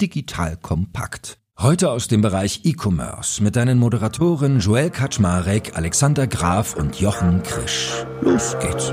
Digital kompakt. Heute aus dem Bereich E-Commerce mit deinen Moderatoren Joel Kaczmarek, Alexander Graf und Jochen Krisch. Los geht's.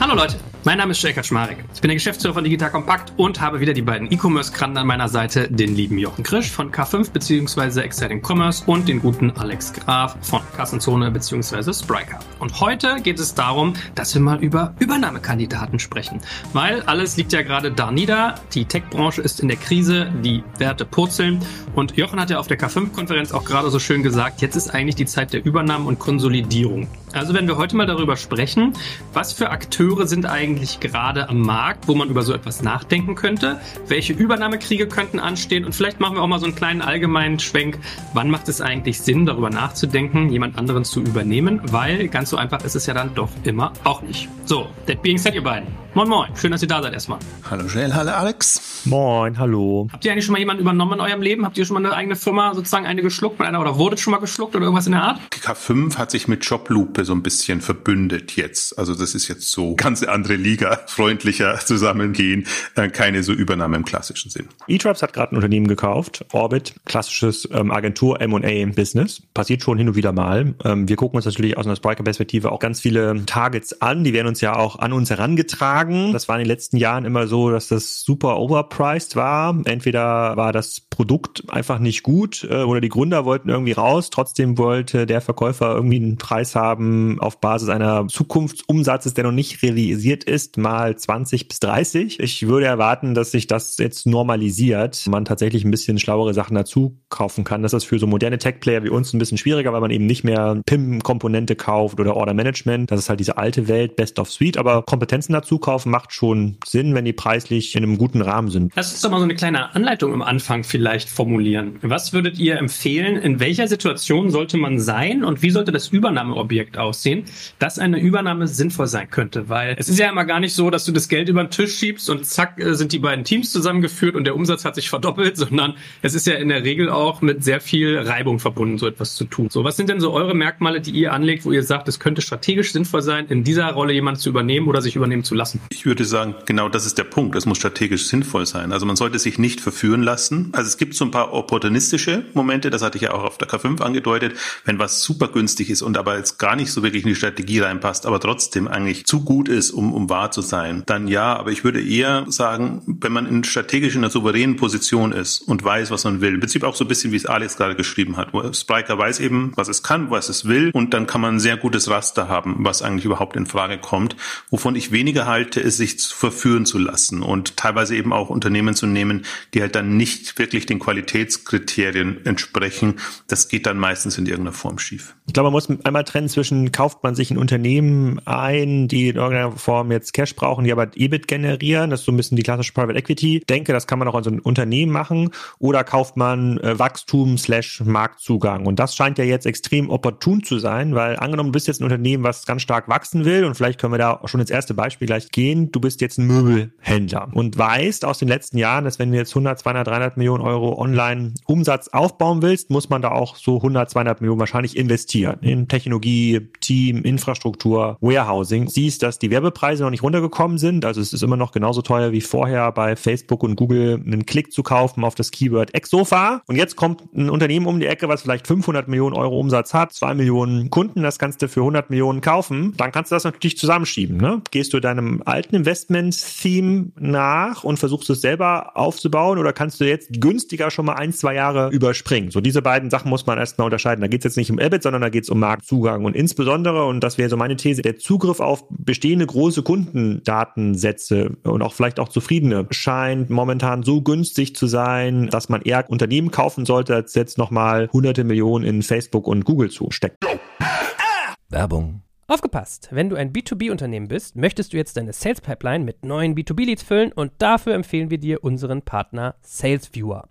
Hallo Leute, mein Name ist Jake Schmarek. Ich bin der Geschäftsführer von Digital Compact und habe wieder die beiden E-Commerce-Krannen an meiner Seite, den lieben Jochen Krisch von K5 bzw. Exciting Commerce und den guten Alex Graf von Kassenzone bzw. Spryker. Und heute geht es darum, dass wir mal über Übernahmekandidaten sprechen. Weil alles liegt ja gerade da nieder. Die Tech-Branche ist in der Krise, die Werte purzeln. Und Jochen hat ja auf der K5-Konferenz auch gerade so schön gesagt, jetzt ist eigentlich die Zeit der Übernahme und Konsolidierung. Also wenn wir heute mal darüber sprechen, was für Akteure sind eigentlich gerade am Markt, wo man über so etwas nachdenken könnte, welche Übernahmekriege könnten anstehen und vielleicht machen wir auch mal so einen kleinen allgemeinen Schwenk, wann macht es eigentlich Sinn, darüber nachzudenken, jemand anderen zu übernehmen, weil ganz so einfach ist es ja dann doch immer auch nicht. So, that being said, ihr beiden. Moin Moin, schön, dass ihr da seid erstmal. Hallo Joel, hallo Alex. Moin, hallo. Habt ihr eigentlich schon mal jemanden übernommen in eurem Leben? Habt ihr schon mal eine eigene Firma sozusagen eine geschluckt mit einer oder wurdet schon mal geschluckt oder irgendwas in der Art? K5 hat sich mit Joblupe so ein bisschen verbündet jetzt. Also das ist jetzt so ganz andere Liga, freundlicher zusammengehen, äh, keine so Übernahme im klassischen Sinn. eTribes hat gerade ein Unternehmen gekauft, Orbit, klassisches ähm, Agentur M&A Business. Passiert schon hin und wieder mal. Ähm, wir gucken uns natürlich aus einer Spriker-Perspektive auch ganz viele Targets an. Die werden uns ja auch an uns herangetragen sagen. Das war in den letzten Jahren immer so, dass das super overpriced war. Entweder war das Produkt einfach nicht gut äh, oder die Gründer wollten irgendwie raus. Trotzdem wollte der Verkäufer irgendwie einen Preis haben auf Basis einer Zukunftsumsatzes, der noch nicht realisiert ist, mal 20 bis 30. Ich würde erwarten, dass sich das jetzt normalisiert, man tatsächlich ein bisschen schlauere Sachen dazu kaufen kann. Das ist für so moderne Tech-Player wie uns ein bisschen schwieriger, weil man eben nicht mehr PIM-Komponente kauft oder Order Management. Das ist halt diese alte Welt, Best of Suite, aber Kompetenzen dazu kaufen kaufen macht schon Sinn, wenn die preislich in einem guten Rahmen sind. Lass uns doch mal so eine kleine Anleitung am Anfang vielleicht formulieren. Was würdet ihr empfehlen? In welcher Situation sollte man sein und wie sollte das Übernahmeobjekt aussehen, dass eine Übernahme sinnvoll sein könnte? Weil es ist ja immer gar nicht so, dass du das Geld über den Tisch schiebst und zack äh, sind die beiden Teams zusammengeführt und der Umsatz hat sich verdoppelt, sondern es ist ja in der Regel auch mit sehr viel Reibung verbunden, so etwas zu tun. So, was sind denn so eure Merkmale, die ihr anlegt, wo ihr sagt, es könnte strategisch sinnvoll sein, in dieser Rolle jemanden zu übernehmen oder sich übernehmen zu lassen? Ich würde sagen, genau das ist der Punkt. Es muss strategisch sinnvoll sein. Also man sollte sich nicht verführen lassen. Also es gibt so ein paar opportunistische Momente, das hatte ich ja auch auf der K5 angedeutet, wenn was super günstig ist und aber jetzt gar nicht so wirklich in die Strategie reinpasst, aber trotzdem eigentlich zu gut ist, um, um wahr zu sein, dann ja. Aber ich würde eher sagen, wenn man in strategisch in einer souveränen Position ist und weiß, was man will, im Prinzip auch so ein bisschen, wie es Alex gerade geschrieben hat, wo Spriker weiß eben, was es kann, was es will und dann kann man ein sehr gutes Raster haben, was eigentlich überhaupt in Frage kommt. Wovon ich weniger halte, Leute es sich verführen zu lassen und teilweise eben auch Unternehmen zu nehmen, die halt dann nicht wirklich den Qualitätskriterien entsprechen. Das geht dann meistens in irgendeiner Form schief. Ich glaube, man muss einmal trennen zwischen, kauft man sich ein Unternehmen ein, die in irgendeiner Form jetzt Cash brauchen, die aber EBIT generieren, das ist so ein bisschen die klassische Private Equity. Denke, das kann man auch an so ein Unternehmen machen oder kauft man äh, Wachstum slash Marktzugang. Und das scheint ja jetzt extrem opportun zu sein, weil angenommen, du bist jetzt ein Unternehmen, was ganz stark wachsen will und vielleicht können wir da schon ins erste Beispiel gleich gehen, du bist jetzt ein Möbelhändler und weißt aus den letzten Jahren, dass wenn du jetzt 100, 200, 300 Millionen Euro online Umsatz aufbauen willst, muss man da auch so 100, 200 Millionen wahrscheinlich investieren in Technologie, Team, Infrastruktur, Warehousing. Siehst, dass die Werbepreise noch nicht runtergekommen sind, also es ist immer noch genauso teuer wie vorher bei Facebook und Google einen Klick zu kaufen auf das Keyword Exofa und jetzt kommt ein Unternehmen um die Ecke, was vielleicht 500 Millionen Euro Umsatz hat, 2 Millionen Kunden, das kannst du für 100 Millionen kaufen, dann kannst du das natürlich zusammenschieben. Ne? Gehst du deinem alten Investment-Theme nach und versuchst es selber aufzubauen oder kannst du jetzt günstiger schon mal ein, zwei Jahre überspringen? So diese beiden Sachen muss man erstmal unterscheiden. Da geht es jetzt nicht um EBIT, sondern da geht es um Marktzugang und insbesondere, und das wäre so meine These, der Zugriff auf bestehende große Kundendatensätze und auch vielleicht auch zufriedene scheint momentan so günstig zu sein, dass man eher Unternehmen kaufen sollte, als jetzt nochmal hunderte Millionen in Facebook und Google zu stecken. Werbung Aufgepasst! Wenn du ein B2B-Unternehmen bist, möchtest du jetzt deine Sales Pipeline mit neuen B2B-Leads füllen und dafür empfehlen wir dir unseren Partner SalesViewer.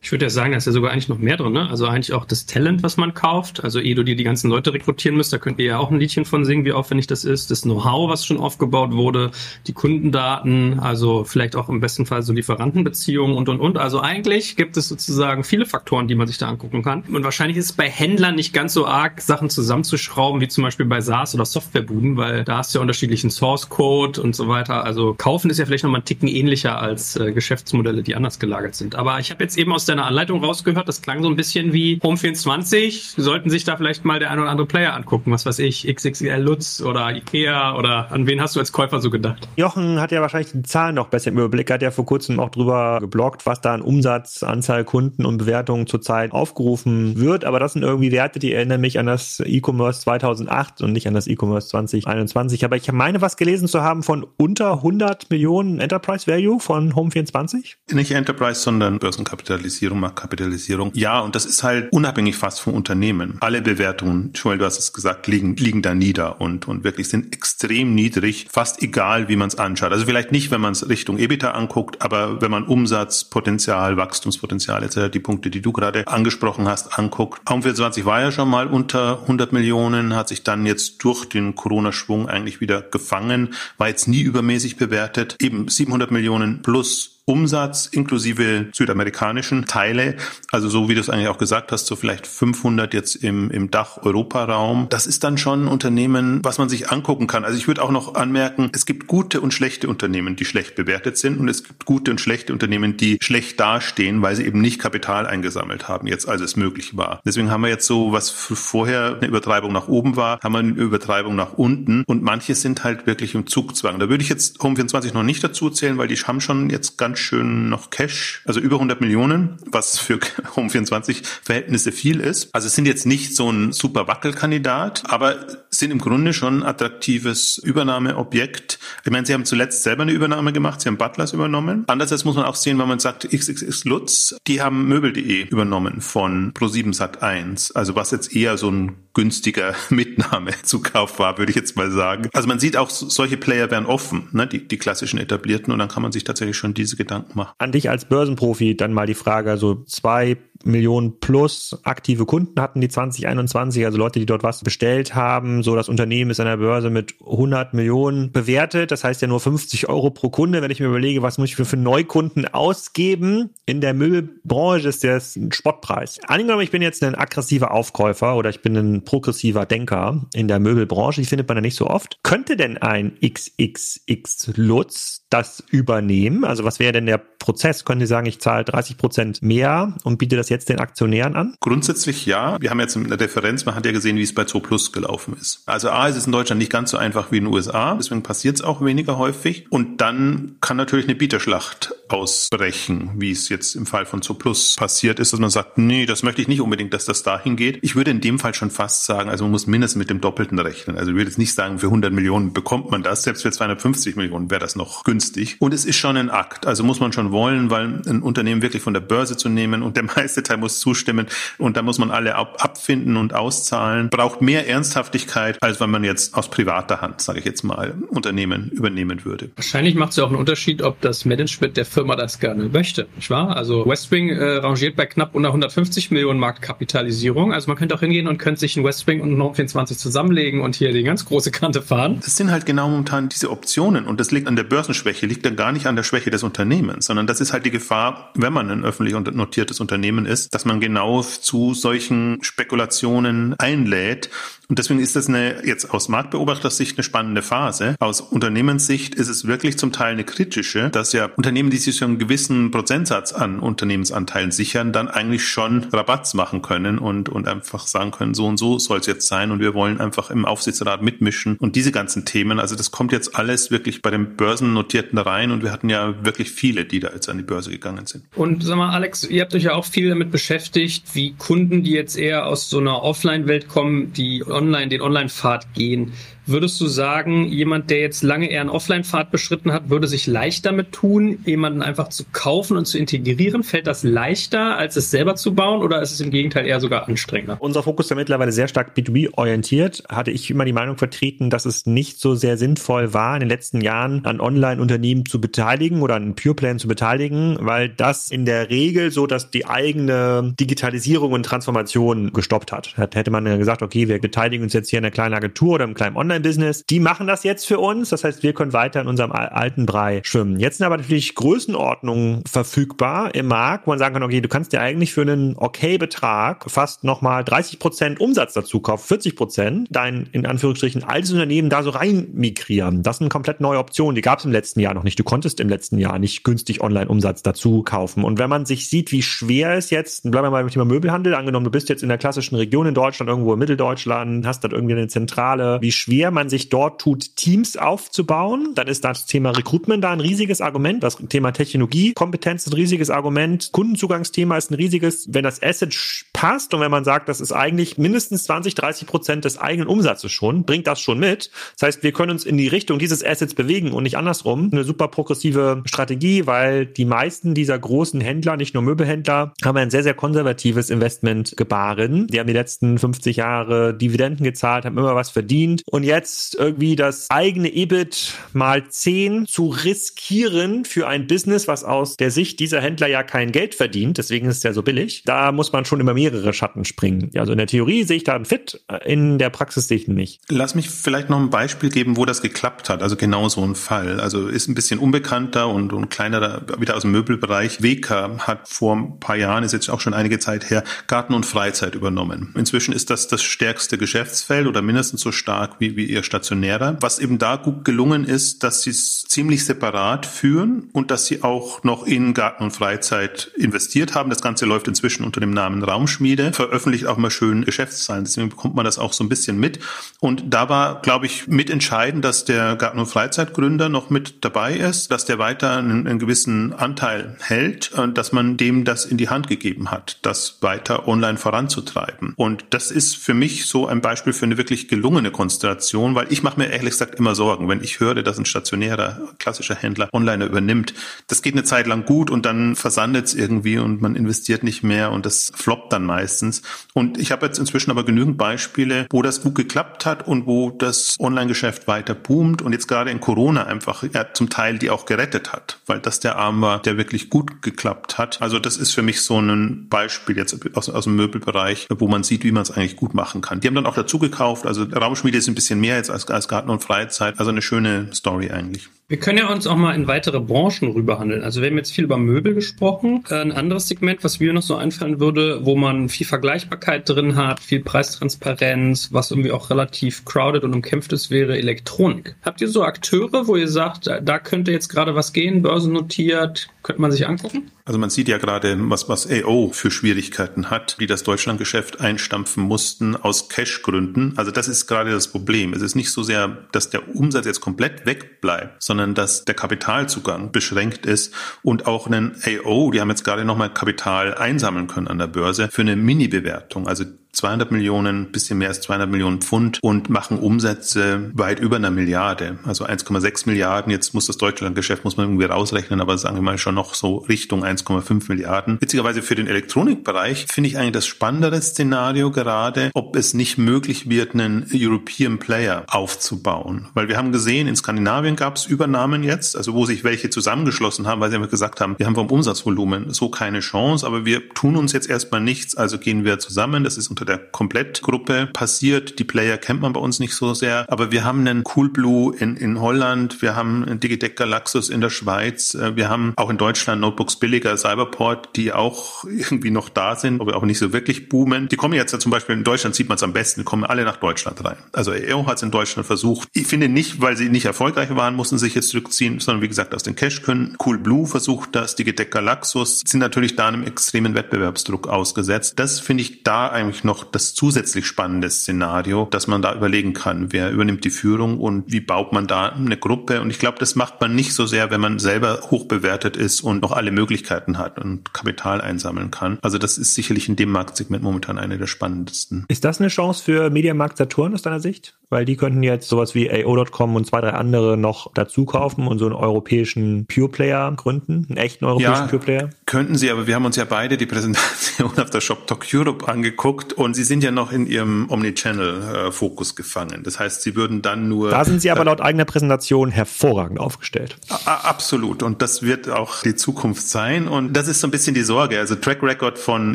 Ich würde ja sagen, da ist ja sogar eigentlich noch mehr drin, ne? Also eigentlich auch das Talent, was man kauft. Also ehe du dir die ganzen Leute rekrutieren müsst, da könnt ihr ja auch ein Liedchen von singen, wie aufwendig das ist. Das Know-how, was schon aufgebaut wurde, die Kundendaten, also vielleicht auch im besten Fall so Lieferantenbeziehungen und und und. Also eigentlich gibt es sozusagen viele Faktoren, die man sich da angucken kann. Und wahrscheinlich ist es bei Händlern nicht ganz so arg, Sachen zusammenzuschrauben, wie zum Beispiel bei SaaS oder Softwarebuden, weil da hast du ja unterschiedlichen Source Code und so weiter. Also kaufen ist ja vielleicht nochmal einen Ticken ähnlicher als äh, Geschäftsmodelle, die anders gelagert sind. Aber ich habe jetzt eben aus deiner Anleitung rausgehört, das klang so ein bisschen wie Home24. Sollten sich da vielleicht mal der ein oder andere Player angucken, was weiß ich, XXL Lutz oder Ikea oder an wen hast du als Käufer so gedacht? Jochen hat ja wahrscheinlich die Zahlen noch besser im Überblick, hat ja vor kurzem auch drüber geblockt, was da an Umsatz, Anzahl Kunden und Bewertungen zurzeit aufgerufen wird. Aber das sind irgendwie Werte, die erinnern mich an das E-Commerce 2008 und nicht an das E-Commerce 2021. Aber ich meine, was gelesen zu haben von unter 100 Millionen Enterprise Value von Home24? Nicht Enterprise, sondern Börsenkapitalisierung. Kapitalisierung, Marktkapitalisierung. Ja, und das ist halt unabhängig fast vom Unternehmen. Alle Bewertungen, Joel, du hast es gesagt, liegen, liegen da nieder und, und wirklich sind extrem niedrig, fast egal, wie man es anschaut. Also vielleicht nicht, wenn man es Richtung EBITDA anguckt, aber wenn man Umsatz, Potenzial, Wachstumspotenzial etc., die Punkte, die du gerade angesprochen hast, anguckt. Raum 24 war ja schon mal unter 100 Millionen, hat sich dann jetzt durch den Corona-Schwung eigentlich wieder gefangen, war jetzt nie übermäßig bewertet. Eben 700 Millionen plus Umsatz inklusive südamerikanischen Teile, also so wie du es eigentlich auch gesagt hast, so vielleicht 500 jetzt im, im Dach-Europaraum. Das ist dann schon ein Unternehmen, was man sich angucken kann. Also ich würde auch noch anmerken, es gibt gute und schlechte Unternehmen, die schlecht bewertet sind und es gibt gute und schlechte Unternehmen, die schlecht dastehen, weil sie eben nicht Kapital eingesammelt haben, jetzt als es möglich war. Deswegen haben wir jetzt so, was vorher eine Übertreibung nach oben war, haben wir eine Übertreibung nach unten und manche sind halt wirklich im Zugzwang. Da würde ich jetzt Home24 noch nicht dazu zählen, weil die haben schon jetzt ganz ganz schön noch Cash, also über 100 Millionen, was für Home24 Verhältnisse viel ist. Also es sind jetzt nicht so ein super Wackelkandidat, aber sind im Grunde schon ein attraktives Übernahmeobjekt. Ich meine, sie haben zuletzt selber eine Übernahme gemacht, sie haben Butlers übernommen. Andererseits muss man auch sehen, wenn man sagt, XXX Lutz, die haben Möbel.de übernommen von Pro7 Sat1. Also was jetzt eher so ein günstiger Mitnahmezukauf war, würde ich jetzt mal sagen. Also man sieht auch, solche Player werden offen, ne, die, die klassischen etablierten, und dann kann man sich tatsächlich schon diese Gedanken machen. An dich als Börsenprofi dann mal die Frage, also zwei Millionen plus aktive Kunden hatten die 2021, also Leute, die dort was bestellt haben. So, das Unternehmen ist an der Börse mit 100 Millionen bewertet. Das heißt ja nur 50 Euro pro Kunde. Wenn ich mir überlege, was muss ich für, Neukunden ausgeben? In der Möbelbranche ist das ein Spottpreis. Angenommen, ich bin jetzt ein aggressiver Aufkäufer oder ich bin ein progressiver Denker in der Möbelbranche. Die findet man ja nicht so oft. Könnte denn ein XXX Lutz das übernehmen? Also was wäre denn der Prozess? Können Sie sagen, ich zahle 30 Prozent mehr und biete das jetzt den Aktionären an? Grundsätzlich ja. Wir haben jetzt eine Differenz, man hat ja gesehen, wie es bei Zooplus gelaufen ist. Also A, ist es in Deutschland nicht ganz so einfach wie in den USA, deswegen passiert es auch weniger häufig. Und dann kann natürlich eine Bieterschlacht ausbrechen, wie es jetzt im Fall von Zooplus passiert ist, dass man sagt, nee, das möchte ich nicht unbedingt, dass das dahin geht. Ich würde in dem Fall schon fast sagen, also man muss mindestens mit dem Doppelten rechnen. Also ich würde jetzt nicht sagen, für 100 Millionen bekommt man das. Selbst für 250 Millionen wäre das noch günstig. Und es ist schon ein Akt. Also muss man schon wollen, weil ein Unternehmen wirklich von der Börse zu nehmen und der meiste Teil muss zustimmen und da muss man alle ab abfinden und auszahlen. Braucht mehr Ernsthaftigkeit, als wenn man jetzt aus privater Hand, sage ich jetzt mal, Unternehmen übernehmen würde. Wahrscheinlich macht es ja auch einen Unterschied, ob das Management der Firma das gerne möchte, nicht wahr? Also Westwing äh, rangiert bei knapp unter 150 Millionen Marktkapitalisierung. Also man könnte auch hingehen und könnte sich ein Westwing und ein Home 24 zusammenlegen und hier die ganz große Kante fahren. Das sind halt genau momentan diese Optionen und das liegt an der Börsenschwäche, liegt dann gar nicht an der Schwäche des Unternehmens, sondern das ist halt die Gefahr, wenn man ein öffentlich notiertes Unternehmen ist, dass man genau zu solchen Spekulationen einlädt Und deswegen ist das eine, jetzt aus Marktbeobachtersicht eine spannende Phase. Aus Unternehmenssicht ist es wirklich zum Teil eine kritische, dass ja Unternehmen, die sich so einen gewissen Prozentsatz an Unternehmensanteilen sichern, dann eigentlich schon Rabatts machen können und, und einfach sagen können, so und so soll es jetzt sein und wir wollen einfach im Aufsichtsrat mitmischen und diese ganzen Themen. Also das kommt jetzt alles wirklich bei den Börsennotierten rein und wir hatten ja wirklich viele, die da jetzt an die Börse gegangen sind. Und sag mal, Alex, ihr habt euch ja auch viel damit beschäftigt, wie Kunden, die jetzt eher aus so einer Offline-Welt kommen, die online, den Online-Pfad gehen, Würdest du sagen, jemand, der jetzt lange eher einen Offline-Pfad beschritten hat, würde sich leicht damit tun, jemanden einfach zu kaufen und zu integrieren? Fällt das leichter, als es selber zu bauen oder ist es im Gegenteil eher sogar anstrengender? Unser Fokus ist ja mittlerweile sehr stark B2B-orientiert. Hatte ich immer die Meinung vertreten, dass es nicht so sehr sinnvoll war, in den letzten Jahren an Online-Unternehmen zu beteiligen oder an Pure-Plan zu beteiligen, weil das in der Regel so, dass die eigene Digitalisierung und Transformation gestoppt hat. Hätte man gesagt, okay, wir beteiligen uns jetzt hier in einer kleinen Agentur oder einem kleinen Online Online-Business. Die machen das jetzt für uns. Das heißt, wir können weiter in unserem alten Brei schwimmen. Jetzt sind aber natürlich Größenordnungen verfügbar im Markt, wo man sagen kann, okay, du kannst dir eigentlich für einen okay Betrag fast nochmal 30 Prozent Umsatz dazu kaufen, 40 Prozent, dein, in Anführungsstrichen, altes Unternehmen da so rein migrieren. Das ist eine komplett neue Option. Die gab es im letzten Jahr noch nicht. Du konntest im letzten Jahr nicht günstig Online-Umsatz dazu kaufen. Und wenn man sich sieht, wie schwer es jetzt, bleiben wir mal beim Thema Möbelhandel, angenommen, du bist jetzt in der klassischen Region in Deutschland, irgendwo in Mitteldeutschland, hast dort irgendwie eine Zentrale, wie schwer schwer man sich dort tut, Teams aufzubauen. Dann ist das Thema Recruitment da ein riesiges Argument. Das Thema Technologie, Kompetenz ist ein riesiges Argument. Kundenzugangsthema ist ein riesiges. Wenn das Asset passt und wenn man sagt, das ist eigentlich mindestens 20, 30 Prozent des eigenen Umsatzes schon, bringt das schon mit. Das heißt, wir können uns in die Richtung dieses Assets bewegen und nicht andersrum. Eine super progressive Strategie, weil die meisten dieser großen Händler, nicht nur Möbelhändler, haben ein sehr, sehr konservatives Investment gebaren. Die haben die letzten 50 Jahre Dividenden gezahlt, haben immer was verdient und jetzt jetzt irgendwie das eigene EBIT mal 10 zu riskieren für ein Business, was aus der Sicht dieser Händler ja kein Geld verdient, deswegen ist es ja so billig, da muss man schon immer mehrere Schatten springen. Also in der Theorie sehe ich da einen Fit, in der Praxis sehe ich ihn nicht. Lass mich vielleicht noch ein Beispiel geben, wo das geklappt hat. Also genau so ein Fall. Also ist ein bisschen unbekannter und, und kleinerer, wieder aus dem Möbelbereich. Weka hat vor ein paar Jahren, ist jetzt auch schon einige Zeit her, Garten und Freizeit übernommen. Inzwischen ist das das stärkste Geschäftsfeld oder mindestens so stark wie, wie ihr stationärer. Was eben da gut gelungen ist, dass sie es ziemlich separat führen und dass sie auch noch in Garten und Freizeit investiert haben. Das Ganze läuft inzwischen unter dem Namen Raumschmiede, veröffentlicht auch mal schön Geschäftszahlen. Deswegen bekommt man das auch so ein bisschen mit. Und da war, glaube ich, mitentscheidend, dass der Garten- und Freizeitgründer noch mit dabei ist, dass der weiter einen, einen gewissen Anteil hält und dass man dem das in die Hand gegeben hat, das weiter online voranzutreiben. Und das ist für mich so ein Beispiel für eine wirklich gelungene Konstellation Situation, weil ich mache mir ehrlich gesagt immer Sorgen, wenn ich höre, dass ein stationärer klassischer Händler Online übernimmt. Das geht eine Zeit lang gut und dann versandet es irgendwie und man investiert nicht mehr und das floppt dann meistens. Und ich habe jetzt inzwischen aber genügend Beispiele, wo das gut geklappt hat und wo das Online-Geschäft weiter boomt und jetzt gerade in Corona einfach ja, zum Teil die auch gerettet hat, weil das der Arm war, der wirklich gut geklappt hat. Also das ist für mich so ein Beispiel jetzt aus, aus dem Möbelbereich, wo man sieht, wie man es eigentlich gut machen kann. Die haben dann auch dazu gekauft, also Raumschmiede ist ein bisschen mehr mehr jetzt als, als Garten und Freizeit. Also eine schöne Story eigentlich. Wir können ja uns auch mal in weitere Branchen rüberhandeln. Also wir haben jetzt viel über Möbel gesprochen. Ein anderes Segment, was mir noch so einfallen würde, wo man viel Vergleichbarkeit drin hat, viel Preistransparenz, was irgendwie auch relativ crowded und umkämpft ist, wäre Elektronik. Habt ihr so Akteure, wo ihr sagt, da könnte jetzt gerade was gehen, börsennotiert, könnte man sich angucken? Also man sieht ja gerade, was, was AO für Schwierigkeiten hat, die das Deutschlandgeschäft einstampfen mussten aus Cash-Gründen. Also das ist gerade das Problem. Es ist nicht so sehr, dass der Umsatz jetzt komplett wegbleibt, sondern sondern dass der Kapitalzugang beschränkt ist und auch einen AO, die haben jetzt gerade nochmal Kapital einsammeln können an der Börse für eine Mini-Bewertung. Also 200 Millionen, bisschen mehr als 200 Millionen Pfund und machen Umsätze weit über einer Milliarde, also 1,6 Milliarden. Jetzt muss das Deutschlandgeschäft, muss man irgendwie rausrechnen, aber sagen wir mal schon noch so Richtung 1,5 Milliarden. Witzigerweise für den Elektronikbereich finde ich eigentlich das spannendere Szenario gerade, ob es nicht möglich wird, einen European Player aufzubauen. Weil wir haben gesehen, in Skandinavien gab es Übernahmen jetzt, also wo sich welche zusammengeschlossen haben, weil sie einfach gesagt haben, wir haben vom Umsatzvolumen so keine Chance, aber wir tun uns jetzt erstmal nichts, also gehen wir zusammen. Das ist unter der Komplettgruppe passiert. Die Player kennt man bei uns nicht so sehr, aber wir haben einen Coolblue in, in Holland, wir haben Digitec Galaxus in der Schweiz, äh, wir haben auch in Deutschland Notebooks billiger, Cyberport, die auch irgendwie noch da sind, aber auch nicht so wirklich boomen. Die kommen jetzt ja zum Beispiel in Deutschland, sieht man es am besten, kommen alle nach Deutschland rein. Also EO hat es in Deutschland versucht. Ich finde nicht, weil sie nicht erfolgreich waren, mussten sich jetzt zurückziehen, sondern wie gesagt aus den Cache können. Coolblue versucht das, Digitec Galaxus sind natürlich da einem extremen Wettbewerbsdruck ausgesetzt. Das finde ich da eigentlich noch das zusätzlich spannende Szenario, dass man da überlegen kann, wer übernimmt die Führung und wie baut man da eine Gruppe. Und ich glaube, das macht man nicht so sehr, wenn man selber hoch bewertet ist und noch alle Möglichkeiten hat und Kapital einsammeln kann. Also das ist sicherlich in dem Marktsegment momentan eine der spannendsten. Ist das eine Chance für Mediamarkt Saturn aus deiner Sicht? Weil die könnten jetzt sowas wie AO.com und zwei, drei andere noch dazu kaufen und so einen europäischen Pure Player gründen, einen echten europäischen ja, Pure Player. Könnten sie, aber wir haben uns ja beide die Präsentation auf der Shop Talk Europe angeguckt und sie sind ja noch in ihrem Omnichannel-Fokus gefangen. Das heißt, sie würden dann nur. Da sind sie aber laut eigener Präsentation hervorragend aufgestellt. Absolut. Und das wird auch die Zukunft sein. Und das ist so ein bisschen die Sorge. Also Track Record von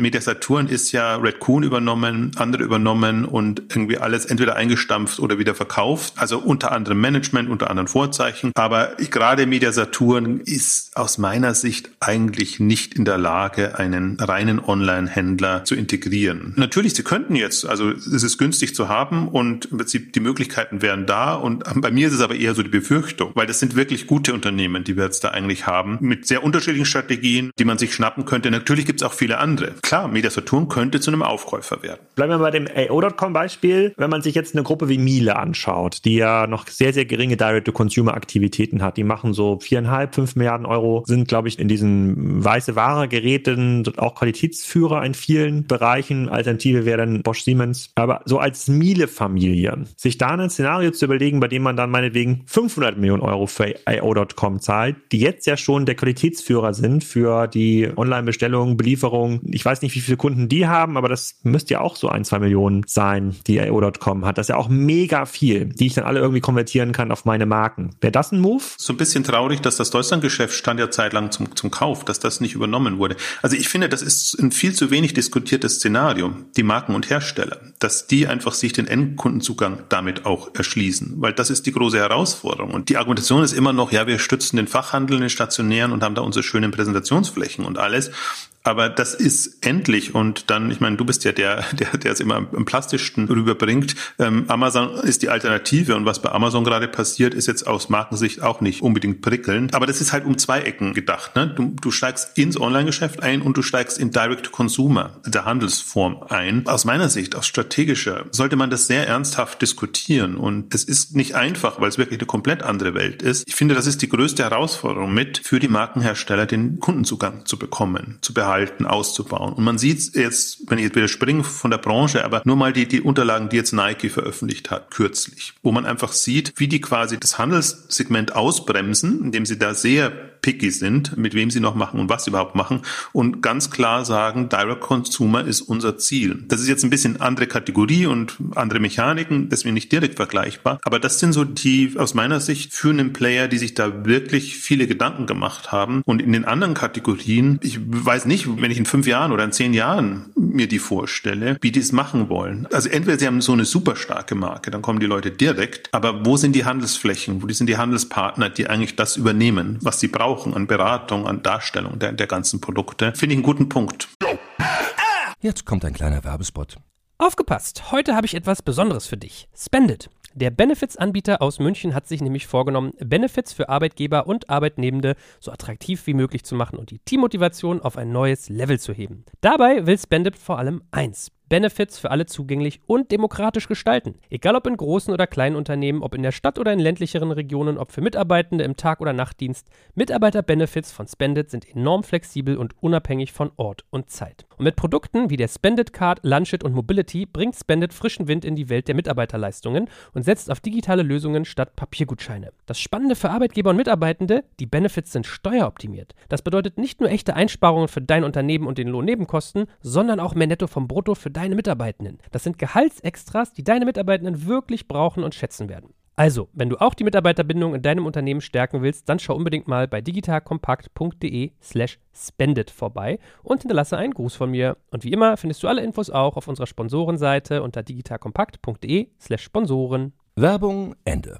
Media Saturn ist ja Red Coon übernommen, andere übernommen und irgendwie alles entweder eingestampft oder wieder verkauft. Also unter anderem Management, unter anderen Vorzeichen. Aber gerade Media Saturn ist aus meiner Sicht eigentlich nicht in der Lage, einen reinen Online-Händler zu integrieren. Natürlich, sie könnten jetzt, also es ist günstig zu haben und im Prinzip die Möglichkeiten wären da. Und bei mir ist es aber eher so die Befürchtung, weil das sind wirklich gute Unternehmen, die wir jetzt da eigentlich haben, mit sehr unterschiedlichen Strategien, die man sich schnappen könnte. Natürlich gibt es auch viele andere. Klar, Media Saturn könnte zu einem Aufkäufer werden. Bleiben wir bei dem AO.com-Beispiel. Wenn man sich jetzt eine Gruppe wie Miele anschaut, die ja noch sehr, sehr geringe Direct-to-Consumer-Aktivitäten hat, die machen so viereinhalb, fünf Milliarden Euro, sind, glaube ich, in diesen weiße Ware-Geräten auch Qualitätsführer in vielen Bereichen. Alternative wäre dann Bosch Siemens. Aber so als Miele-Familie, sich da ein Szenario zu überlegen, bei dem man dann meinetwegen 500 Millionen Euro für AO.com zahlt, die jetzt ja schon der Qualitätsführer sind für die Online-Bestellung, Belieferung. Ich weiß nicht, wie viele Kunden die haben, aber das müsste ja auch so ein, zwei Millionen sein, die AO.com hat. Das ist ja auch mega viel, die ich dann alle irgendwie konvertieren kann auf meine Marken. Wäre das ein Move? So ein bisschen traurig, dass das Deutschlandgeschäft stand ja zeitlang zum, zum Kauf, dass das nicht übernommen wurde. Also ich finde, das ist ein viel zu wenig diskutiertes Szenario, die Marken und Hersteller, dass die einfach sich den Endkundenzugang damit auch erschließen, weil das ist die große Herausforderung. Und die Argumentation ist immer noch, ja, wir stützen den Fachhandel, den stationären und haben da unsere schönen Präsentationsflächen und alles. Aber das ist endlich und dann, ich meine, du bist ja der, der, der es immer am plastischsten rüberbringt. Ähm, Amazon ist die Alternative und was bei Amazon gerade passiert, ist jetzt aus Markensicht auch nicht unbedingt prickelnd. Aber das ist halt um zwei Ecken gedacht. Ne? Du, du steigst ins Online-Geschäft ein und du steigst in Direct-to-Consumer, der Handelsform ein. Aus meiner Sicht, aus strategischer, sollte man das sehr ernsthaft diskutieren und es ist nicht einfach, weil es wirklich eine komplett andere Welt ist. Ich finde, das ist die größte Herausforderung mit für die Markenhersteller, den Kundenzugang zu bekommen, zu behalten Verhalten auszubauen. Und man sieht jetzt, wenn ich jetzt wieder springe von der Branche, aber nur mal die, die Unterlagen, die jetzt Nike veröffentlicht hat, kürzlich, wo man einfach sieht, wie die quasi das Handelssegment ausbremsen, indem sie da sehr picky sind, mit wem sie noch machen und was sie überhaupt machen und ganz klar sagen, Direct Consumer ist unser Ziel. Das ist jetzt ein bisschen andere Kategorie und andere Mechaniken, deswegen nicht direkt vergleichbar, aber das sind so die aus meiner Sicht führenden Player, die sich da wirklich viele Gedanken gemacht haben und in den anderen Kategorien, ich weiß nicht, wenn ich in fünf Jahren oder in zehn Jahren mir die vorstelle, wie die es machen wollen. Also entweder sie haben so eine super starke Marke, dann kommen die Leute direkt, aber wo sind die Handelsflächen, wo sind die Handelspartner, die eigentlich das übernehmen, was sie brauchen? Brauchen an Beratung, an Darstellung der, der ganzen Produkte, finde ich einen guten Punkt. Jetzt kommt ein kleiner Werbespot. Aufgepasst! Heute habe ich etwas Besonderes für dich. Spendit. Der Benefits-Anbieter aus München hat sich nämlich vorgenommen, Benefits für Arbeitgeber und Arbeitnehmende so attraktiv wie möglich zu machen und die Teammotivation auf ein neues Level zu heben. Dabei will Spendit vor allem eins: Benefits für alle zugänglich und demokratisch gestalten. Egal ob in großen oder kleinen Unternehmen, ob in der Stadt oder in ländlicheren Regionen, ob für Mitarbeitende im Tag- oder Nachtdienst, Mitarbeiter-Benefits von Spendit sind enorm flexibel und unabhängig von Ort und Zeit. Und mit Produkten wie der Spendit Card, Lunchit und Mobility bringt Spendit frischen Wind in die Welt der Mitarbeiterleistungen und setzt auf digitale Lösungen statt Papiergutscheine. Das Spannende für Arbeitgeber und Mitarbeitende, die Benefits sind steueroptimiert. Das bedeutet nicht nur echte Einsparungen für dein Unternehmen und den Lohnnebenkosten, sondern auch mehr Netto vom Brutto für deine Mitarbeitenden. Das sind Gehaltsextras, die deine Mitarbeitenden wirklich brauchen und schätzen werden. Also, wenn du auch die Mitarbeiterbindung in deinem Unternehmen stärken willst, dann schau unbedingt mal bei digitalkompakt.de slash spendet vorbei und hinterlasse einen Gruß von mir. Und wie immer findest du alle Infos auch auf unserer Sponsorenseite unter digitalkompakt.de slash Sponsoren. Werbung Ende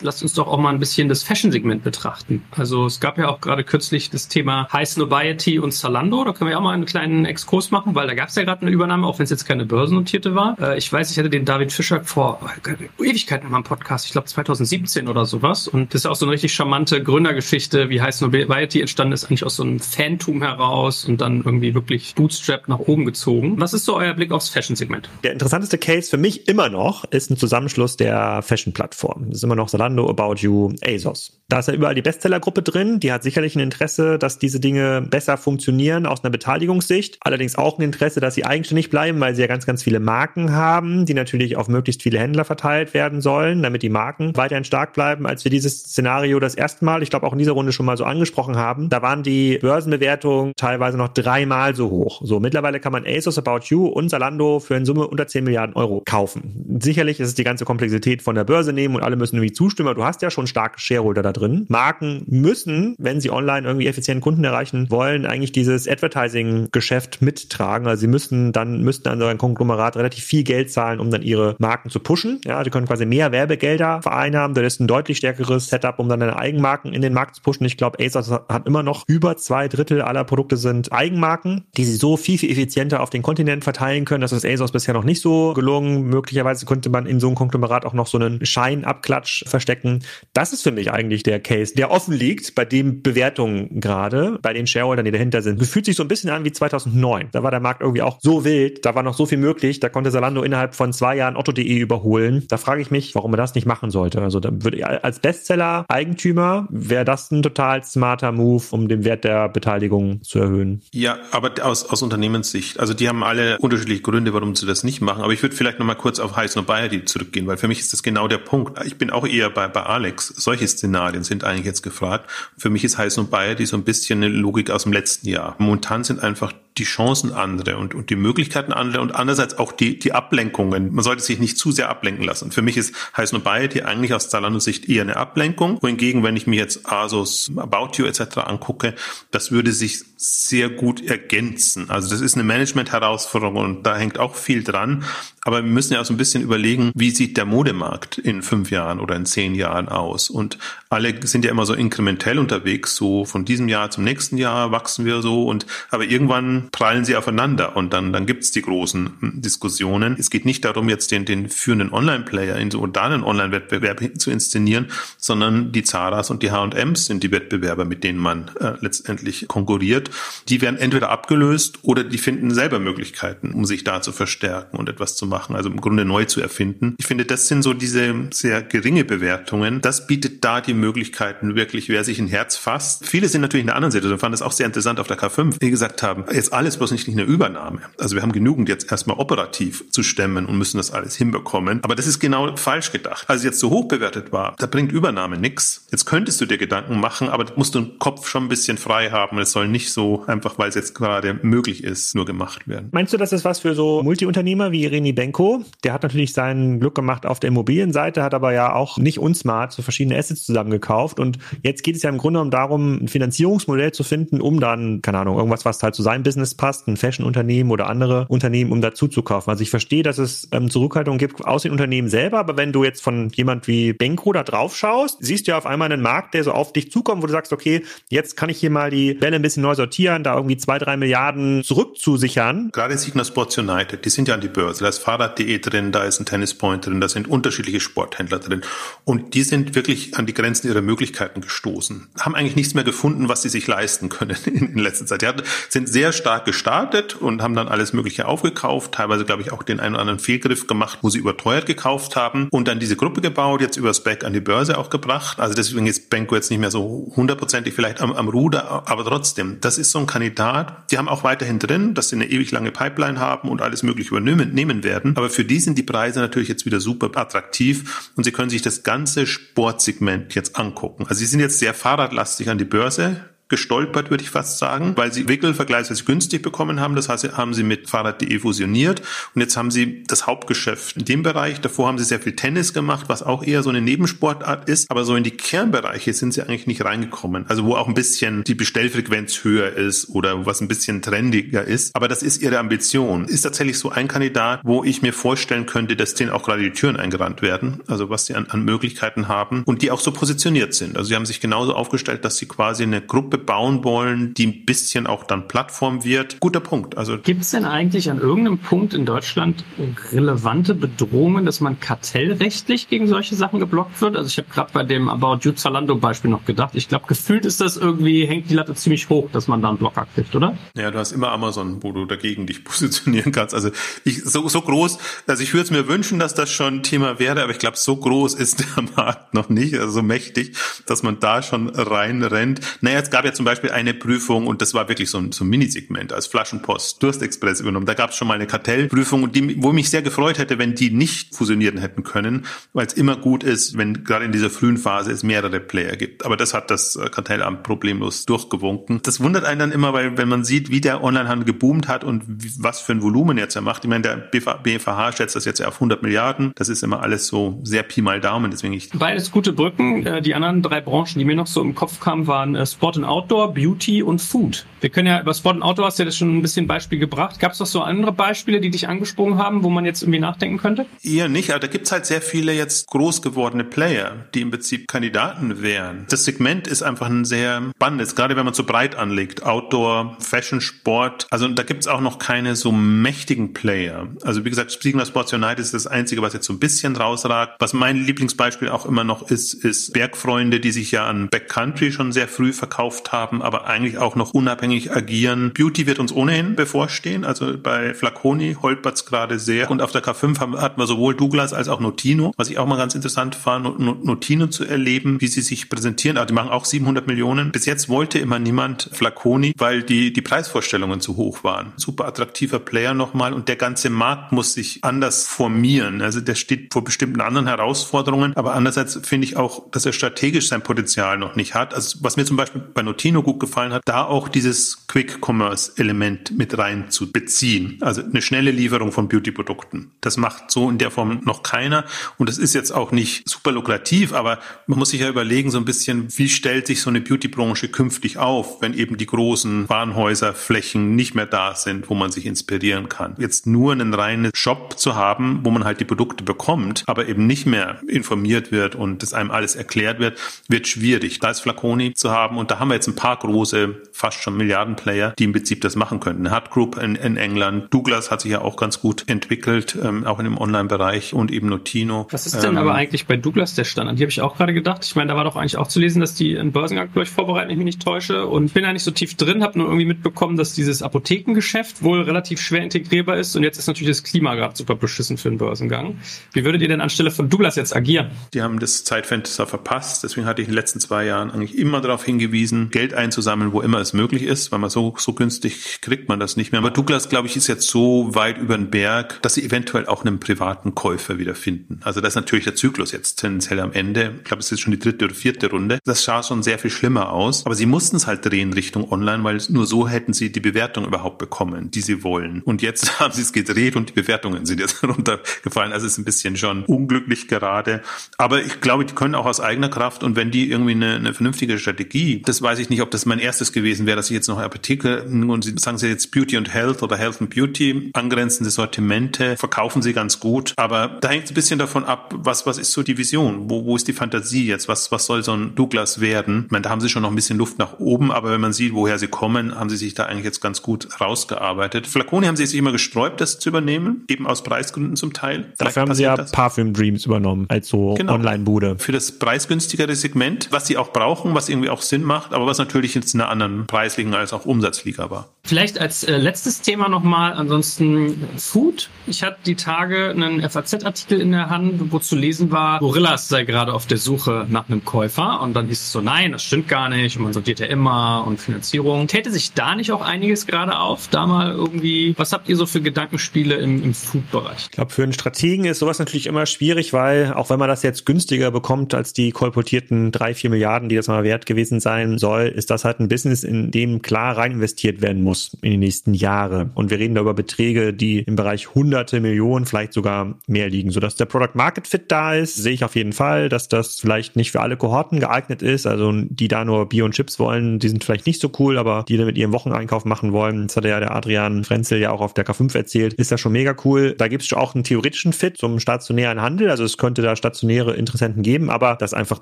lasst uns doch auch mal ein bisschen das Fashion-Segment betrachten. Also es gab ja auch gerade kürzlich das Thema High Snobiety und Zalando. Da können wir ja auch mal einen kleinen Exkurs machen, weil da gab es ja gerade eine Übernahme, auch wenn es jetzt keine börsennotierte war. Äh, ich weiß, ich hatte den David Fischer vor äh, Ewigkeiten mal im Podcast, ich glaube 2017 oder sowas. Und das ist auch so eine richtig charmante Gründergeschichte, wie High Snobiety entstanden ist, eigentlich aus so einem Fantum heraus und dann irgendwie wirklich Bootstrap nach oben gezogen. Was ist so euer Blick aufs Fashion-Segment? Der interessanteste Case für mich immer noch ist ein Zusammenschluss der Fashion-Plattformen. Das ist immer noch Zalando Zalando, About You, ASOS. Da ist ja überall die Bestsellergruppe drin, die hat sicherlich ein Interesse, dass diese Dinge besser funktionieren aus einer Beteiligungssicht. Allerdings auch ein Interesse, dass sie eigenständig bleiben, weil sie ja ganz, ganz viele Marken haben, die natürlich auf möglichst viele Händler verteilt werden sollen, damit die Marken weiterhin stark bleiben. Als wir dieses Szenario das erste Mal, ich glaube auch in dieser Runde schon mal so angesprochen haben, da waren die Börsenbewertungen teilweise noch dreimal so hoch. So, mittlerweile kann man ASOS, About You und Zalando für eine Summe unter 10 Milliarden Euro kaufen. Sicherlich ist es die ganze Komplexität von der Börse nehmen und alle müssen irgendwie zustimmen. Du hast ja schon starke Shareholder da drin. Marken müssen, wenn sie online irgendwie effizienten Kunden erreichen wollen, eigentlich dieses Advertising-Geschäft mittragen. Also sie müssen dann, müssten an so ein Konglomerat relativ viel Geld zahlen, um dann ihre Marken zu pushen. Ja, sie können quasi mehr Werbegelder vereinnahmen. Das ist ein deutlich stärkeres Setup, um dann deine Eigenmarken in den Markt zu pushen. Ich glaube, ASOS hat immer noch über zwei Drittel aller Produkte sind Eigenmarken, die sie so viel, viel effizienter auf den Kontinent verteilen können. Das ist ASOS bisher noch nicht so gelungen. Möglicherweise könnte man in so einem Konglomerat auch noch so einen Scheinabklatsch verstecken. Das ist für mich eigentlich der Case, der offen liegt bei den Bewertungen gerade, bei den Shareholdern, die dahinter sind. Das fühlt sich so ein bisschen an wie 2009. Da war der Markt irgendwie auch so wild, da war noch so viel möglich, da konnte Salando innerhalb von zwei Jahren Otto.de überholen. Da frage ich mich, warum man das nicht machen sollte. Also da würde als Bestseller-Eigentümer wäre das ein total smarter Move, um den Wert der Beteiligung zu erhöhen. Ja, aber aus, aus Unternehmenssicht, also die haben alle unterschiedliche Gründe, warum sie das nicht machen. Aber ich würde vielleicht nochmal kurz auf Heiß Nobiety zurückgehen, weil für mich ist das genau der Punkt. Ich bin auch eher bei, bei Alex. Solche Szenarien sind eigentlich jetzt gefragt. Für mich ist Heiß Nobiety so ein bisschen eine Logik aus dem letzten Jahr. Momentan sind einfach die Chancen andere und, und die Möglichkeiten andere und andererseits auch die, die Ablenkungen. Man sollte sich nicht zu sehr ablenken lassen. Für mich ist Heiß Nobiety eigentlich aus Zalando-Sicht eher eine Ablenkung. Wohingegen, wenn ich mir jetzt Asos, About You etc. angucke, das würde sich sehr gut ergänzen. Also das ist eine Management-Herausforderung und da hängt auch viel dran. Aber wir müssen ja auch so ein bisschen überlegen, wie sieht der Modemarkt in fünf Jahren oder in zehn Jahren aus? Und alle sind ja immer so inkrementell unterwegs, so von diesem Jahr zum nächsten Jahr wachsen wir so und aber irgendwann prallen sie aufeinander und dann, dann gibt's die großen Diskussionen. Es geht nicht darum, jetzt den, den führenden Online-Player in so einen Online-Wettbewerb zu inszenieren, sondern die Zaras und die H&Ms sind die Wettbewerber, mit denen man äh, letztendlich konkurriert. Die werden entweder abgelöst oder die finden selber Möglichkeiten, um sich da zu verstärken und etwas zu machen, also im Grunde neu zu erfinden. Ich finde, das sind so diese sehr geringe Bewertungen. Das bietet da die Möglichkeiten wirklich, wer sich ein Herz fasst. Viele sind natürlich in der anderen Seite, und fand das auch sehr interessant auf der K5, die gesagt haben, jetzt alles bloß nicht eine Übernahme. Also wir haben genügend jetzt erstmal operativ zu stemmen und müssen das alles hinbekommen. Aber das ist genau falsch gedacht. Als es jetzt so hoch bewertet war, da bringt Übernahme nichts. Jetzt könntest du dir Gedanken machen, aber musst du den Kopf schon ein bisschen frei haben. Es soll nicht so einfach, weil es jetzt gerade möglich ist, nur gemacht werden. Meinst du, das ist was für so Multiunternehmer wie Reni Benko? Der hat natürlich sein Glück gemacht auf der Immobilienseite, hat aber ja auch nicht unsmart so verschiedene Assets zusammengekauft. Und jetzt geht es ja im Grunde genommen darum, ein Finanzierungsmodell zu finden, um dann, keine Ahnung, irgendwas, was halt zu seinem Business passt, ein Fashion-Unternehmen oder andere Unternehmen, um dazu zu kaufen. Also ich verstehe, dass es ähm, Zurückhaltung gibt aus den Unternehmen selber, aber wenn du jetzt von jemand wie Benko da drauf schaust, siehst du ja auf einmal einen Markt, der so auf dich zukommt, wo du sagst, okay, jetzt kann ich hier mal die Welle ein bisschen neu sortieren, da irgendwie zwei, drei Milliarden zurückzusichern. Gerade Signa Sports United, die sind ja an die Börse. Da Fahrrad.de drin, da ist ein Tennispoint drin, da sind unterschiedliche Sporthändler drin. Und die sind wirklich an die Grenzen ihrer Möglichkeiten gestoßen. Haben eigentlich nichts mehr gefunden, was sie sich leisten können in, in letzter Zeit. Die sind sehr stark gestartet und haben dann alles Mögliche aufgekauft, teilweise, glaube ich, auch den einen oder anderen Fehlgriff gemacht, wo sie überteuert gekauft haben und dann diese Gruppe gebaut, jetzt über Spec an die Börse auch gebracht. Also deswegen ist Benko jetzt nicht mehr so hundertprozentig vielleicht am, am Ruder, aber trotzdem, das ist so ein Kandidat. Die haben auch weiterhin drin, dass sie eine ewig lange Pipeline haben und alles Mögliche übernehmen nehmen werden. Aber für die sind die Preise natürlich jetzt wieder super attraktiv und sie können sich das ganze Sportsegment jetzt angucken. Also sie sind jetzt sehr fahrradlastig an die Börse gestolpert, würde ich fast sagen, weil sie Wickel vergleichsweise günstig bekommen haben. Das heißt, haben sie mit Fahrrad.de fusioniert und jetzt haben sie das Hauptgeschäft in dem Bereich. Davor haben sie sehr viel Tennis gemacht, was auch eher so eine Nebensportart ist, aber so in die Kernbereiche sind sie eigentlich nicht reingekommen. Also wo auch ein bisschen die Bestellfrequenz höher ist oder was ein bisschen trendiger ist. Aber das ist ihre Ambition. Ist tatsächlich so ein Kandidat, wo ich mir vorstellen könnte, dass denen auch gerade die Türen eingerannt werden. Also was sie an, an Möglichkeiten haben und die auch so positioniert sind. Also sie haben sich genauso aufgestellt, dass sie quasi eine Gruppe bauen wollen, die ein bisschen auch dann Plattform wird. Guter Punkt. Also gibt es denn eigentlich an irgendeinem Punkt in Deutschland relevante Bedrohungen, dass man kartellrechtlich gegen solche Sachen geblockt wird? Also ich habe gerade bei dem About You Zalando Beispiel noch gedacht. Ich glaube, gefühlt ist das irgendwie hängt die Latte ziemlich hoch, dass man da einen Blocker kriegt, oder? Ja, du hast immer Amazon, wo du dagegen dich positionieren kannst. Also ich so so groß, also ich würde es mir wünschen, dass das schon Thema wäre, aber ich glaube, so groß ist der Markt noch nicht, also so mächtig, dass man da schon reinrennt. Naja, es gab ja zum Beispiel eine Prüfung und das war wirklich so ein, so ein Minisegment als Flaschenpost Durstexpress übernommen. Da gab es schon mal eine Kartellprüfung, die, wo mich sehr gefreut hätte, wenn die nicht fusionieren hätten können, weil es immer gut ist, wenn gerade in dieser frühen Phase es mehrere Player gibt. Aber das hat das Kartellamt problemlos durchgewunken. Das wundert einen dann immer, weil wenn man sieht, wie der Onlinehandel geboomt hat und was für ein Volumen jetzt er macht. Ich meine, der BFH schätzt das jetzt auf 100 Milliarden. Das ist immer alles so sehr Pi mal Daumen. Deswegen ich Beides gute Brücken. Äh, die anderen drei Branchen, die mir noch so im Kopf kamen, waren äh, Sport and Outdoor, Beauty und Food. Wir können ja über Sport and Outdoor hast du ja das schon ein bisschen Beispiel gebracht. Gab es noch so andere Beispiele, die dich angesprungen haben, wo man jetzt irgendwie nachdenken könnte? Eher nicht, aber da gibt's halt sehr viele jetzt groß gewordene Player, die im Prinzip Kandidaten wären. Das Segment ist einfach ein sehr spannendes, gerade wenn man so breit anlegt. Outdoor, Fashion, Sport. Also da gibt's auch noch keine so mächtigen Player. Also wie gesagt, Spiegler Sports United ist das Einzige, was jetzt so ein bisschen rausragt. Was mein Lieblingsbeispiel auch immer noch ist, ist Bergfreunde, die sich ja an Backcountry schon sehr früh verkauft haben, aber eigentlich auch noch unabhängig agieren. Beauty wird uns ohnehin bevorstehen. Also bei Flaconi holpert's gerade sehr. Und auf der K5 haben, hatten wir sowohl Douglas als auch Notino. Was ich auch mal ganz interessant fand, Notino zu erleben, wie sie sich präsentieren. Aber die machen auch 700 Millionen. Bis jetzt wollte immer niemand Flaconi, weil die, die Preisvorstellungen zu hoch waren. Super attraktiver Player nochmal und der ganze Markt muss sich anders formieren. Also der steht vor bestimmten anderen Herausforderungen. Aber andererseits finde ich auch, dass er strategisch sein Potenzial noch nicht hat. Also was mir zum Beispiel bei Notino gut gefallen hat, da auch dieses Quick-Commerce-Element mit rein zu beziehen. Also eine schnelle Lieferung von Beauty-Produkten. Das macht so in der Form noch keiner. Und das ist jetzt auch nicht super lukrativ, aber man muss sich ja überlegen so ein bisschen, wie stellt sich so eine Beauty-Branche künftig auf, wenn eben die großen Warenhäuserflächen nicht mehr da sind, wo man sich inspirieren kann. Jetzt nur einen reinen Shop zu haben, wo man halt die Produkte bekommt, aber eben nicht mehr informiert wird und das einem alles erklärt wird, wird schwierig. Da ist Flaconi zu haben und da haben wir jetzt ein paar große, fast schon Milliardenplayer, die im Prinzip das machen könnten. Hut Group in, in England, Douglas hat sich ja auch ganz gut entwickelt, ähm, auch in dem Online-Bereich und eben Notino. Was ist denn ähm, aber eigentlich bei Douglas der Stand? Die habe ich auch gerade gedacht. Ich meine, da war doch eigentlich auch zu lesen, dass die einen Börsengang durch vorbereiten, wenn ich mich nicht täusche. Und bin da nicht so tief drin, habe nur irgendwie mitbekommen, dass dieses Apothekengeschäft wohl relativ schwer integrierbar ist. Und jetzt ist natürlich das Klima gerade super beschissen für einen Börsengang. Wie würdet ihr denn anstelle von Douglas jetzt agieren? Die haben das Zeitfenster verpasst. Deswegen hatte ich in den letzten zwei Jahren eigentlich immer darauf hingewiesen, Geld einzusammeln, wo immer es möglich ist, weil man so, so günstig kriegt man das nicht mehr. Aber Douglas, glaube ich, ist jetzt so weit über den Berg, dass sie eventuell auch einen privaten Käufer wiederfinden. Also das ist natürlich der Zyklus jetzt tendenziell am Ende. Ich glaube, es ist schon die dritte oder vierte Runde. Das sah schon sehr viel schlimmer aus. Aber sie mussten es halt drehen Richtung Online, weil nur so hätten sie die Bewertung überhaupt bekommen, die sie wollen. Und jetzt haben sie es gedreht und die Bewertungen sind jetzt runtergefallen. Also es ist ein bisschen schon unglücklich gerade. Aber ich glaube, die können auch aus eigener Kraft und wenn die irgendwie eine, eine vernünftige Strategie, das weiß ich nicht, ob das mein erstes gewesen wäre, dass ich jetzt noch Apotheke und sie sagen sie jetzt Beauty und Health oder Health and Beauty, angrenzende Sortimente, verkaufen sie ganz gut. Aber da hängt es ein bisschen davon ab, was, was ist so die Vision? Wo, wo ist die Fantasie jetzt? Was, was soll so ein Douglas werden? Ich meine, da haben sie schon noch ein bisschen Luft nach oben, aber wenn man sieht, woher sie kommen, haben sie sich da eigentlich jetzt ganz gut rausgearbeitet. Flaconi haben sie sich immer gesträubt, das zu übernehmen, eben aus Preisgründen zum Teil. Dafür haben sie ja das. Parfüm Dreams übernommen, als so genau. Online-Bude. Für das preisgünstigere Segment, was sie auch brauchen, was irgendwie auch Sinn macht, aber was natürlich jetzt in einer anderen Preisliga als auch Umsatzliga war. Vielleicht als äh, letztes Thema nochmal, ansonsten Food. Ich hatte die Tage einen FAZ-Artikel in der Hand, wo zu lesen war, Gorillas sei gerade auf der Suche nach einem Käufer und dann hieß es so, nein, das stimmt gar nicht und man sortiert ja immer und Finanzierung. Täte sich da nicht auch einiges gerade auf? Da mal irgendwie, was habt ihr so für Gedankenspiele im, im Food-Bereich? Ich glaube, für einen Strategen ist sowas natürlich immer schwierig, weil auch wenn man das jetzt günstiger bekommt als die kolportierten drei, vier Milliarden, die das mal wert gewesen sein soll, soll, ist das halt ein Business, in dem klar rein investiert werden muss in die nächsten Jahre. Und wir reden da über Beträge, die im Bereich hunderte Millionen, vielleicht sogar mehr liegen. Sodass der Product Market Fit da ist, sehe ich auf jeden Fall, dass das vielleicht nicht für alle Kohorten geeignet ist. Also die da nur Bier und Chips wollen, die sind vielleicht nicht so cool, aber die da mit ihrem Wocheneinkauf machen wollen, das hat ja der Adrian Frenzel ja auch auf der K5 erzählt, ist das schon mega cool. Da gibt es auch einen theoretischen Fit zum stationären Handel. Also es könnte da stationäre Interessenten geben, aber das ist einfach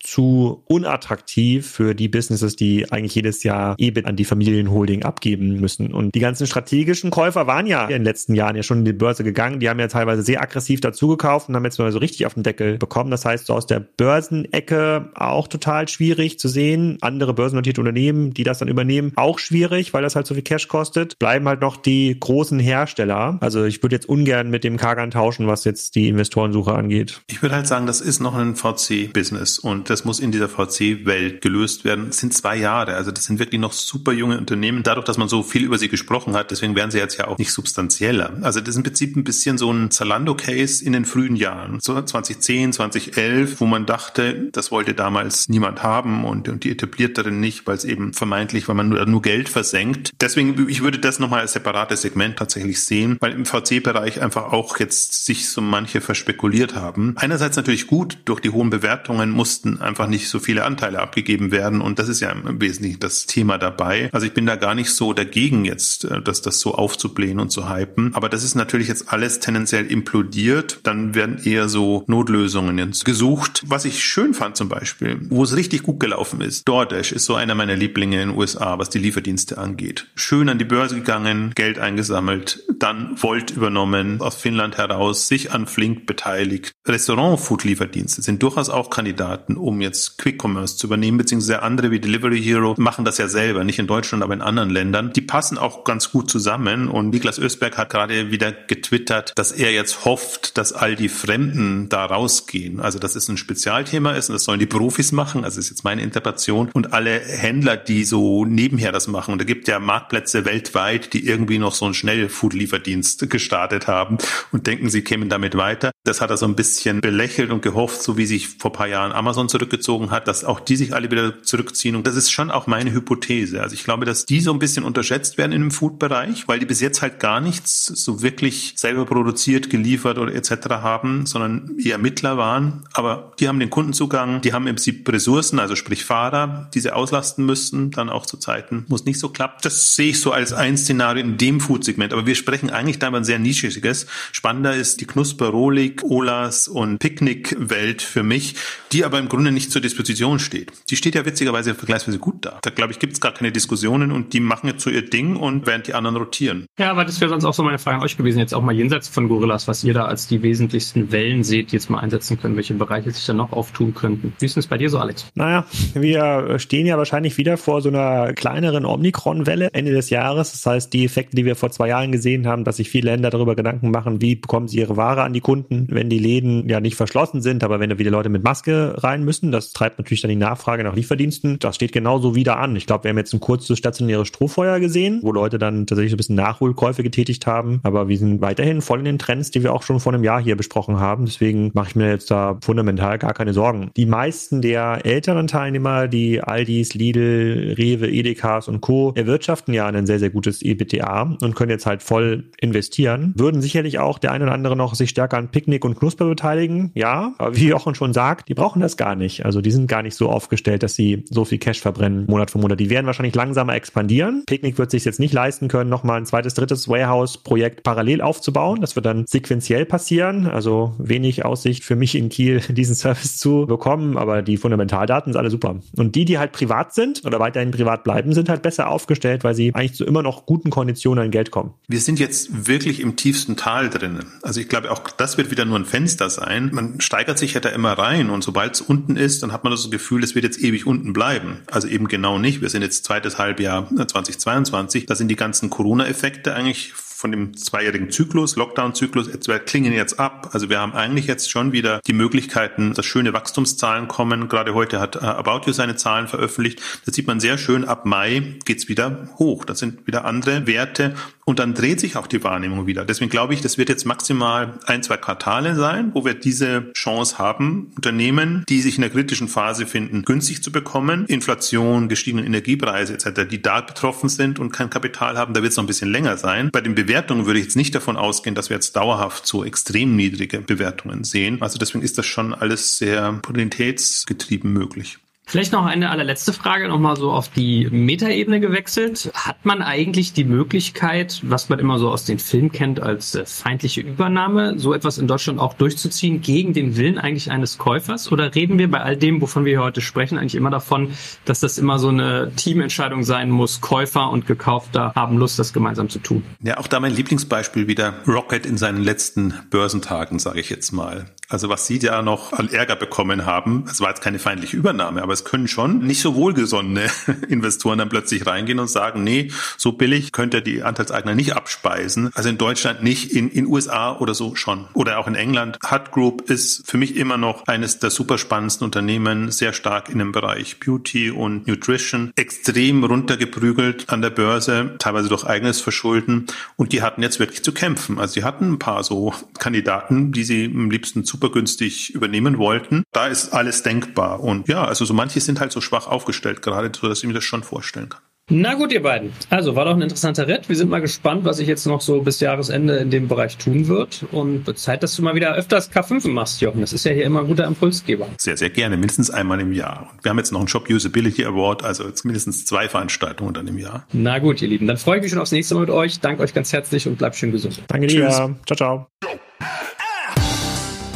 zu unattraktiv für die Businesses, die eigentlich jedes Jahr EBIT an die Familienholding abgeben müssen. Und die ganzen strategischen Käufer waren ja in den letzten Jahren ja schon in die Börse gegangen. Die haben ja teilweise sehr aggressiv dazugekauft und haben jetzt mal so richtig auf den Deckel bekommen. Das heißt, so aus der Börsenecke auch total schwierig zu sehen. Andere börsennotierte Unternehmen, die das dann übernehmen, auch schwierig, weil das halt so viel Cash kostet. Bleiben halt noch die großen Hersteller. Also ich würde jetzt ungern mit dem Kagan tauschen, was jetzt die Investorensuche angeht. Ich würde halt sagen, das ist noch ein VC-Business und das muss in dieser VC-Welt gelöst werden. Es sind zwei Jahre, also das sind wirklich noch super junge Unternehmen. Dadurch, dass man so viel über sie gesprochen hat, deswegen werden sie jetzt ja auch nicht substanzieller. Also das ist im Prinzip ein bisschen so ein Zalando-Case in den frühen Jahren, so 2010, 2011, wo man dachte, das wollte damals niemand haben und, und die etablierteren nicht, weil es eben vermeintlich, weil man nur, nur Geld versenkt. Deswegen, ich würde das nochmal als separates Segment tatsächlich sehen, weil im VC-Bereich einfach auch jetzt sich so manche verspekuliert haben. Einerseits natürlich gut, durch die hohen Bewertungen mussten einfach nicht so viele Anteile abgegeben werden und das ist ja Wesentlichen das Thema dabei. Also ich bin da gar nicht so dagegen jetzt, äh, dass das so aufzublähen und zu hypen. Aber das ist natürlich jetzt alles tendenziell implodiert. Dann werden eher so Notlösungen jetzt gesucht. Was ich schön fand zum Beispiel, wo es richtig gut gelaufen ist. DoorDash ist so einer meiner Lieblinge in den USA, was die Lieferdienste angeht. Schön an die Börse gegangen, Geld eingesammelt, dann Volt übernommen, aus Finnland heraus, sich an Flink beteiligt. Restaurant-Food-Lieferdienste sind durchaus auch Kandidaten, um jetzt Quick-Commerce zu übernehmen, beziehungsweise andere wie Delivery Hero machen das ja selber, nicht in Deutschland, aber in anderen Ländern. Die passen auch ganz gut zusammen und Niklas Ösberg hat gerade wieder getwittert, dass er jetzt hofft, dass all die Fremden da rausgehen. Also dass es ein Spezialthema ist und das sollen die Profis machen, also ist jetzt meine Interpretation und alle Händler, die so nebenher das machen. Und da gibt ja Marktplätze weltweit, die irgendwie noch so einen Schnellfood-Lieferdienst gestartet haben und denken, sie kämen damit weiter. Das hat er so ein bisschen belächelt und gehofft, so wie sich vor paar Jahren Amazon zurückgezogen hat, dass auch die sich alle wieder zurückziehen. Und das ist schon auch meine Hypothese. Also ich glaube, dass die so ein bisschen unterschätzt werden in dem Food-Bereich, weil die bis jetzt halt gar nichts so wirklich selber produziert, geliefert oder etc. haben, sondern eher Mittler waren. Aber die haben den Kundenzugang, die haben im Prinzip Ressourcen, also sprich Fahrer, die sie auslasten müssten, dann auch zu Zeiten, wo es nicht so klappt. Das sehe ich so als ein Szenario in dem Food-Segment. Aber wir sprechen eigentlich da über ein sehr nischiges. Spannender ist die Knusper, Rohlig, Olas und Picknick-Welt für mich, die aber im Grunde nicht zur Disposition steht. Die steht ja witzigerweise vergleichsweise gut da. Da glaube ich, gibt es gar keine Diskussionen und die machen jetzt so ihr Ding und während die anderen rotieren. Ja, aber das wäre sonst auch so meine Frage an euch gewesen, jetzt auch mal jenseits von Gorillas, was ihr da als die wesentlichsten Wellen seht, die jetzt mal einsetzen können, welche Bereiche sich da noch auftun könnten. Wie ist denn es bei dir so, Alex? Naja, wir stehen ja wahrscheinlich wieder vor so einer kleineren Omikron-Welle Ende des Jahres. Das heißt, die Effekte, die wir vor zwei Jahren gesehen haben, dass sich viele Länder darüber Gedanken machen, wie bekommen sie ihre Ware an die Kunden, wenn die Läden ja nicht verschlossen sind, aber wenn da wieder Leute mit Maske rein müssen, das treibt natürlich dann die Nachfrage nach Lieferdiensten. Das steht genauso wieder an. Ich glaube, wir haben jetzt ein kurzes stationäres Strohfeuer gesehen, wo Leute dann tatsächlich ein bisschen Nachholkäufe getätigt haben. Aber wir sind weiterhin voll in den Trends, die wir auch schon vor einem Jahr hier besprochen haben. Deswegen mache ich mir jetzt da fundamental gar keine Sorgen. Die meisten der älteren Teilnehmer, die Aldis, Lidl, Rewe, Edekas und Co. erwirtschaften ja ein sehr, sehr gutes EBITDA und können jetzt halt voll investieren. Würden sicherlich auch der eine oder andere noch sich stärker an Picknick und Knusper beteiligen. Ja, aber wie Jochen schon sagt, die brauchen das gar nicht. Also die sind gar nicht so aufgestellt, dass sie so viel Cash verbrennen, Monat für Monat. Die werden wahrscheinlich langsamer expandieren. Picknick wird sich jetzt nicht leisten können, nochmal ein zweites, drittes Warehouse-Projekt parallel aufzubauen. Das wird dann sequenziell passieren. Also wenig Aussicht für mich in Kiel, diesen Service zu bekommen. Aber die Fundamentaldaten sind alle super. Und die, die halt privat sind oder weiterhin privat bleiben, sind halt besser aufgestellt, weil sie eigentlich zu immer noch guten Konditionen an Geld kommen. Wir sind jetzt wirklich im tiefsten Tal drinnen. Also ich glaube, auch das wird wieder nur ein Fenster sein. Man steigert sich ja da immer rein und sobald es unten ist, dann hat man das Gefühl, es wird jetzt ewig unten bleiben. Also eben genau nicht. Wir sind jetzt zweites Halbjahr 2022. Da sind die ganzen Corona-Effekte eigentlich von dem zweijährigen Zyklus, Lockdown-Zyklus, klingen jetzt ab. Also wir haben eigentlich jetzt schon wieder die Möglichkeiten, dass schöne Wachstumszahlen kommen. Gerade heute hat äh, About You seine Zahlen veröffentlicht. Das sieht man sehr schön. Ab Mai geht's wieder hoch. Das sind wieder andere Werte und dann dreht sich auch die Wahrnehmung wieder. Deswegen glaube ich, das wird jetzt maximal ein, zwei Quartale sein, wo wir diese Chance haben, Unternehmen, die sich in der kritischen Phase finden, günstig zu bekommen, Inflation, gestiegene Energiepreise etc., die da betroffen sind und kein Kapital haben, da wird es noch ein bisschen länger sein. Bei den Bewertungen würde ich jetzt nicht davon ausgehen, dass wir jetzt dauerhaft so extrem niedrige Bewertungen sehen. Also deswegen ist das schon alles sehr potentitätsgetrieben möglich. Vielleicht noch eine allerletzte Frage, nochmal so auf die Metaebene gewechselt. Hat man eigentlich die Möglichkeit, was man immer so aus den Filmen kennt als äh, feindliche Übernahme, so etwas in Deutschland auch durchzuziehen gegen den Willen eigentlich eines Käufers? Oder reden wir bei all dem, wovon wir heute sprechen, eigentlich immer davon, dass das immer so eine Teamentscheidung sein muss, Käufer und Gekaufter haben Lust, das gemeinsam zu tun? Ja, auch da mein Lieblingsbeispiel wieder Rocket in seinen letzten Börsentagen, sage ich jetzt mal. Also was Sie da noch an Ärger bekommen haben, es war jetzt keine feindliche Übernahme, aber es können schon nicht so wohlgesonnene Investoren dann plötzlich reingehen und sagen, nee, so billig könnt ihr die Anteilseigner nicht abspeisen. Also in Deutschland nicht, in in USA oder so schon. Oder auch in England. Hut Group ist für mich immer noch eines der super spannendsten Unternehmen, sehr stark in dem Bereich Beauty und Nutrition, extrem runtergeprügelt an der Börse, teilweise durch eigenes Verschulden. Und die hatten jetzt wirklich zu kämpfen. Also sie hatten ein paar so Kandidaten, die sie am liebsten super günstig übernehmen wollten. Da ist alles denkbar. Und ja, also so manche sind halt so schwach aufgestellt, gerade so, dass ich mir das schon vorstellen kann. Na gut, ihr beiden. Also war doch ein interessanter Ritt. Wir sind mal gespannt, was sich jetzt noch so bis Jahresende in dem Bereich tun wird. Und Zeit, dass du mal wieder öfters K5 machst, Jochen. Das ist ja hier immer ein guter Impulsgeber. Sehr, sehr gerne. Mindestens einmal im Jahr. Und wir haben jetzt noch einen Shop Usability Award, also jetzt mindestens zwei Veranstaltungen dann im Jahr. Na gut, ihr Lieben. Dann freue ich mich schon aufs nächste Mal mit euch. Danke euch ganz herzlich und bleibt schön gesund. Danke dir. Ciao, ciao.